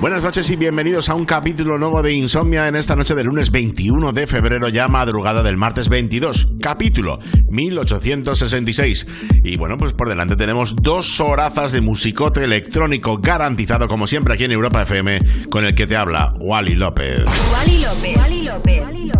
Buenas noches y bienvenidos a un capítulo nuevo de Insomnia en esta noche del lunes 21 de febrero, ya madrugada del martes 22, capítulo 1866. Y bueno, pues por delante tenemos dos horazas de musicote electrónico garantizado, como siempre, aquí en Europa FM, con el que te habla Wally López. Wally López. Wally López. Wally López.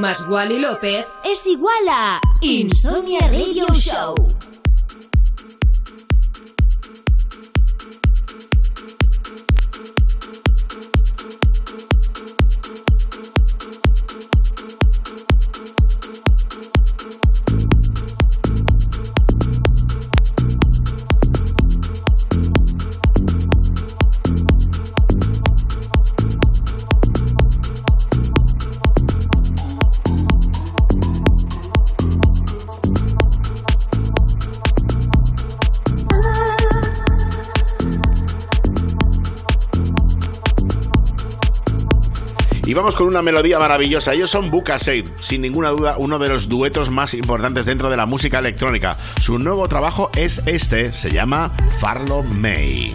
Más Wally López es igual a Insomnia Radio Show. Y vamos con una melodía maravillosa. Ellos son Buka Said, sin ninguna duda uno de los duetos más importantes dentro de la música electrónica. Su nuevo trabajo es este, se llama Farlo May.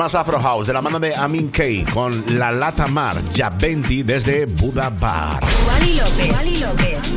Más Afro House de la mano de Amin K con la Lata Mar Ya 20 desde Buda Bar. Insomnia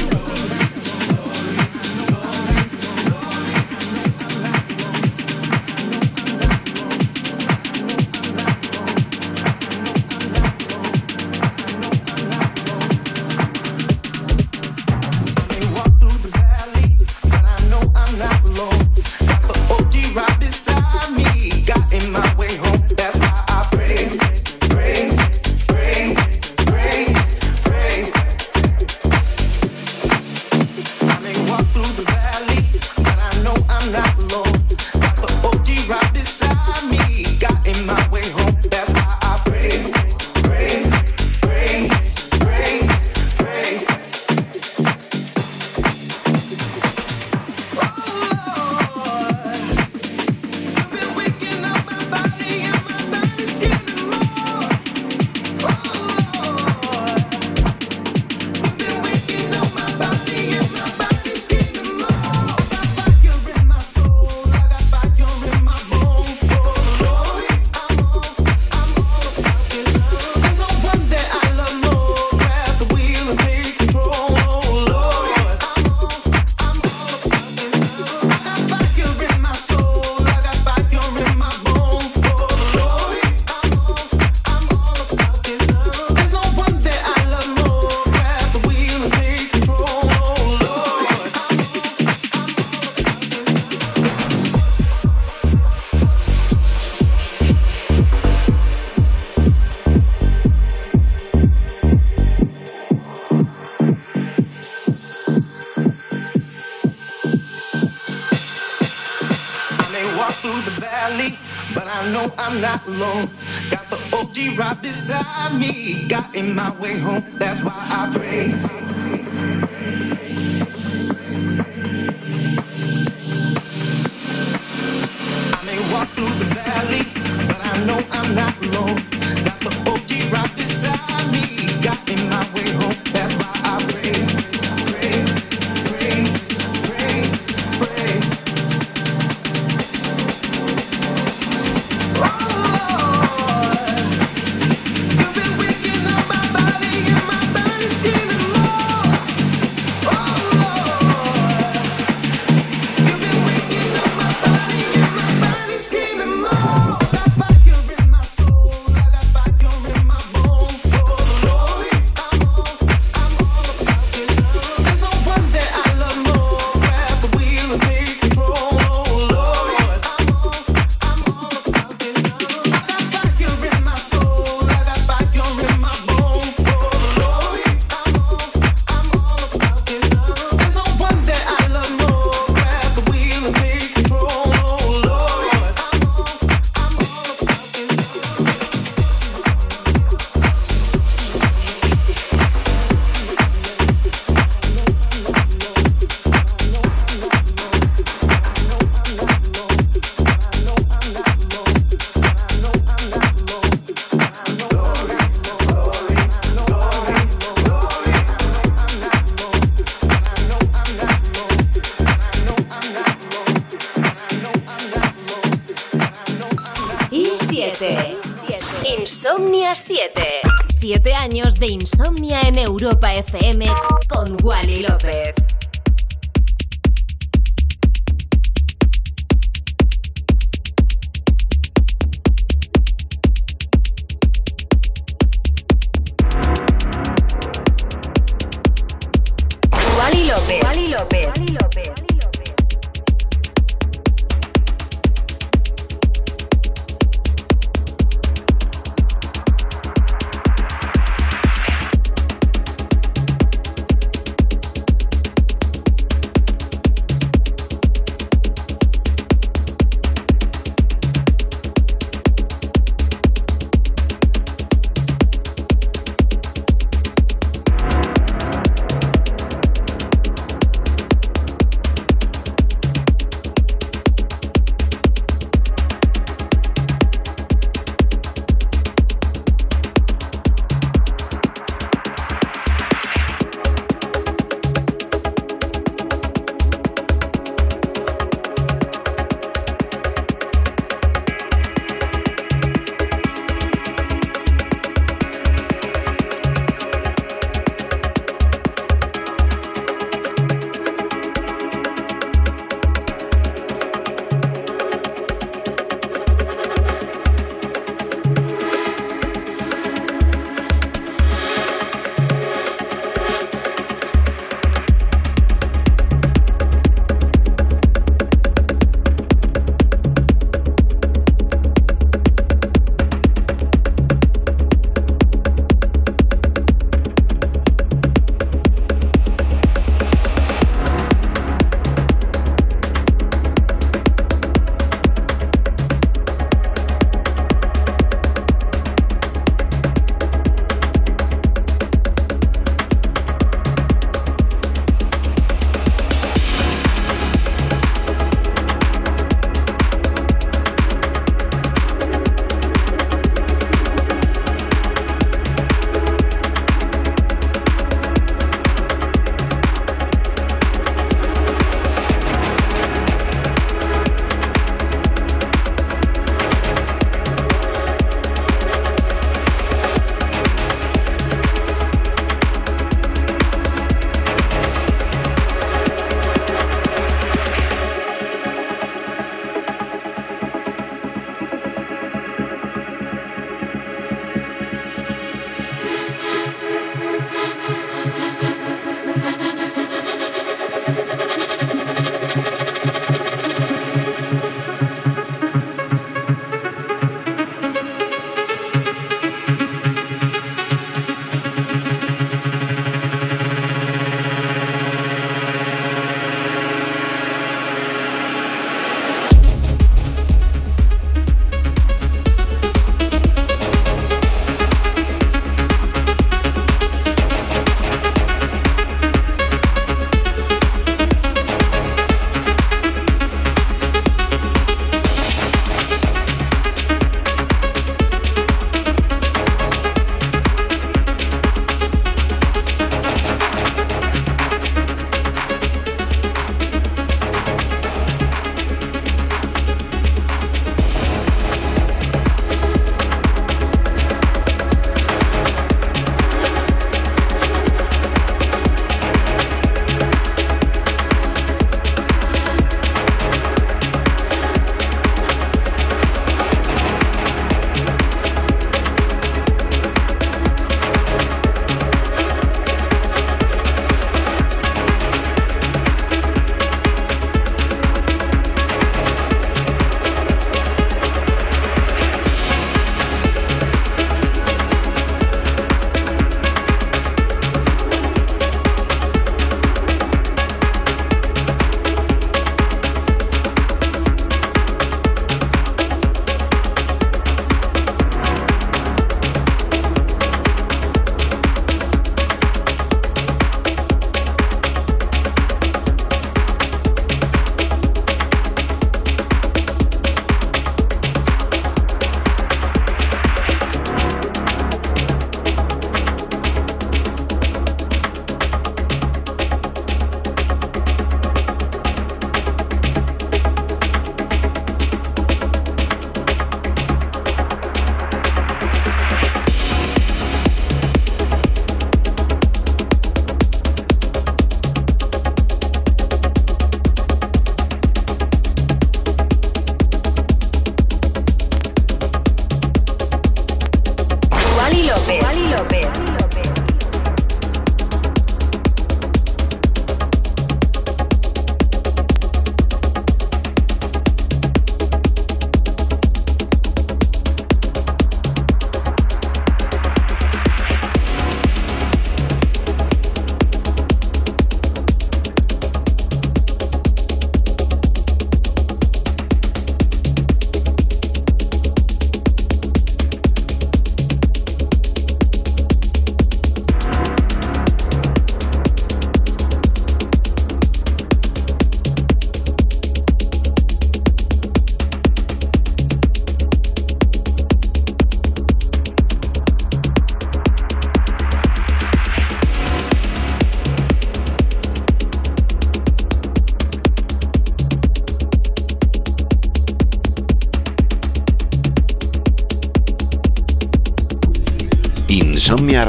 FM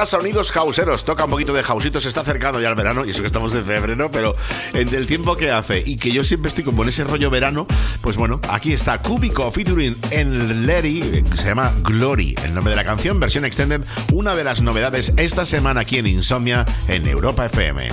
escucharás sonidos hauseros. Toca un poquito de hausitos, se está acercando ya el verano, y eso que estamos en febrero, pero eh, en el tiempo que hace y que yo siempre estoy como en ese rollo verano, pues bueno, aquí está Cúbico featuring en Larry, eh, se llama Glory, el nombre de la canción, versión extended, una de las novedades esta semana aquí en Insomnia en Europa FM.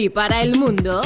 Y para el mundo,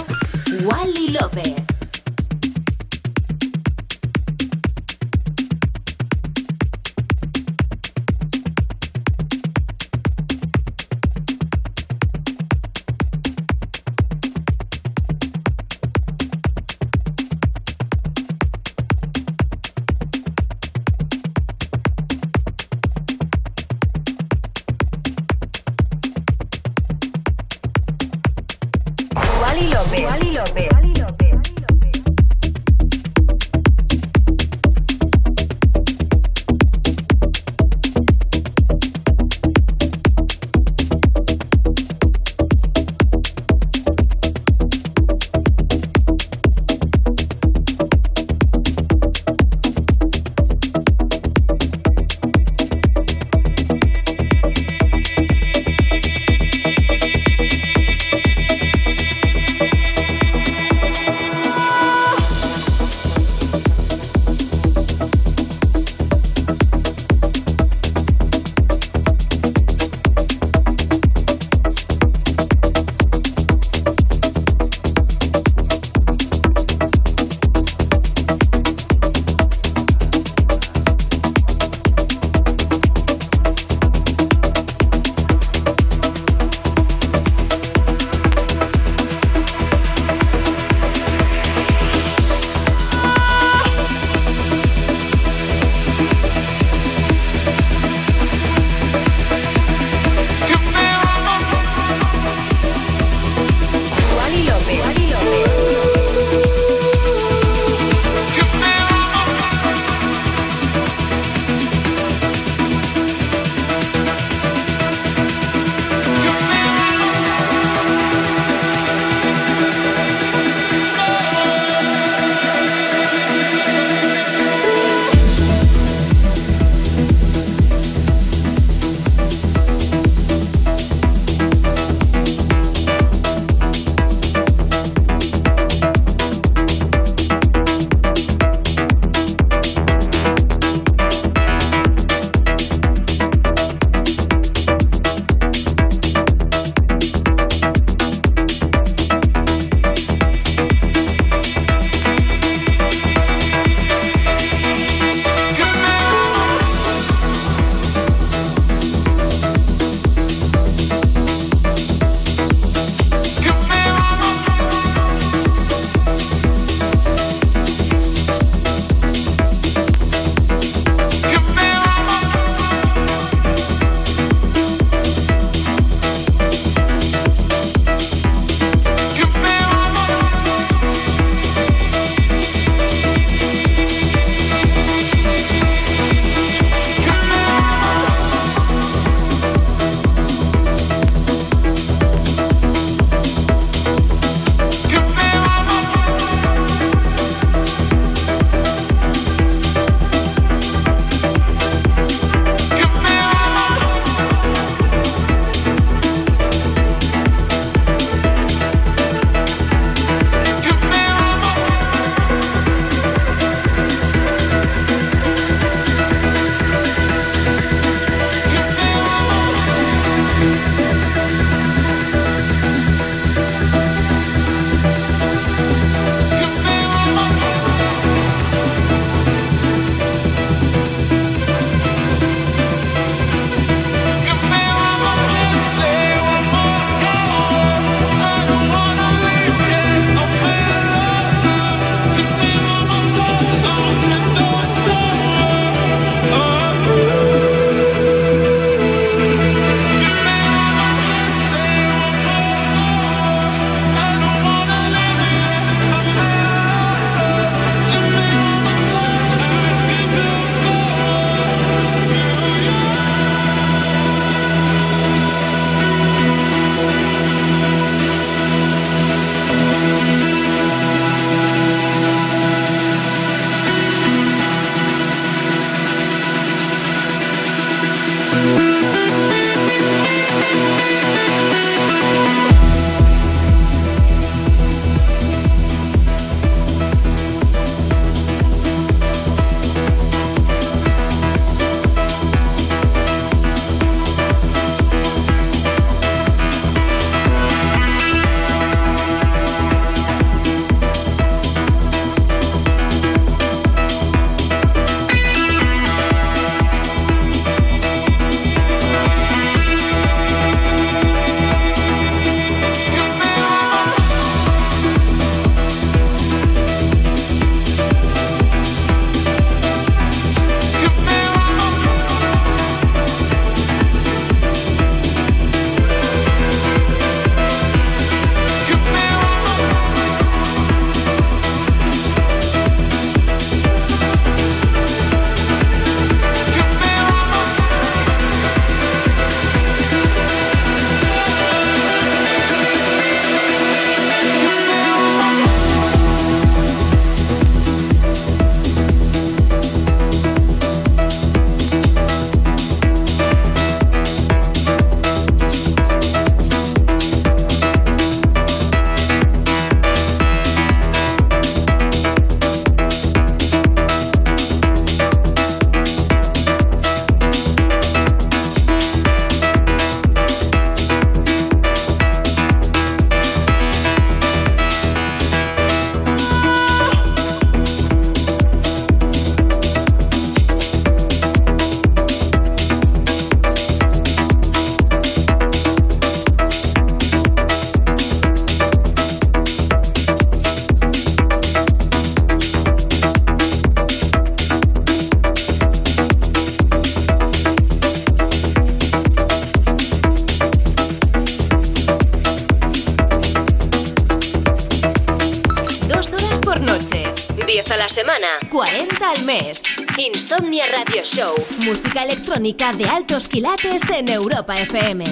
Música electrónica de altos quilates en Europa FM.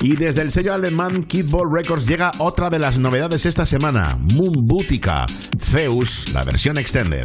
Y desde el sello alemán Kidball Records llega otra de las novedades esta semana, Moon Boutica, Zeus, la versión extended.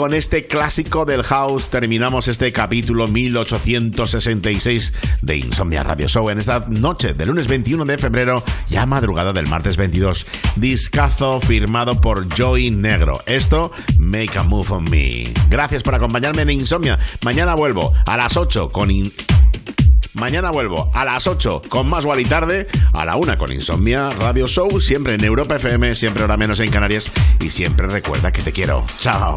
Con este clásico del house terminamos este capítulo 1866 de Insomnia Radio Show en esta noche del lunes 21 de febrero, ya madrugada del martes 22. Discazo firmado por Joey Negro. Esto, Make a Move on Me. Gracias por acompañarme en Insomnia. Mañana vuelvo a las 8 con... Mañana vuelvo a las 8 con más y tarde, a la 1 con Insomnia Radio Show, siempre en Europa FM, siempre ahora menos en Canarias y siempre recuerda que te quiero. Chao.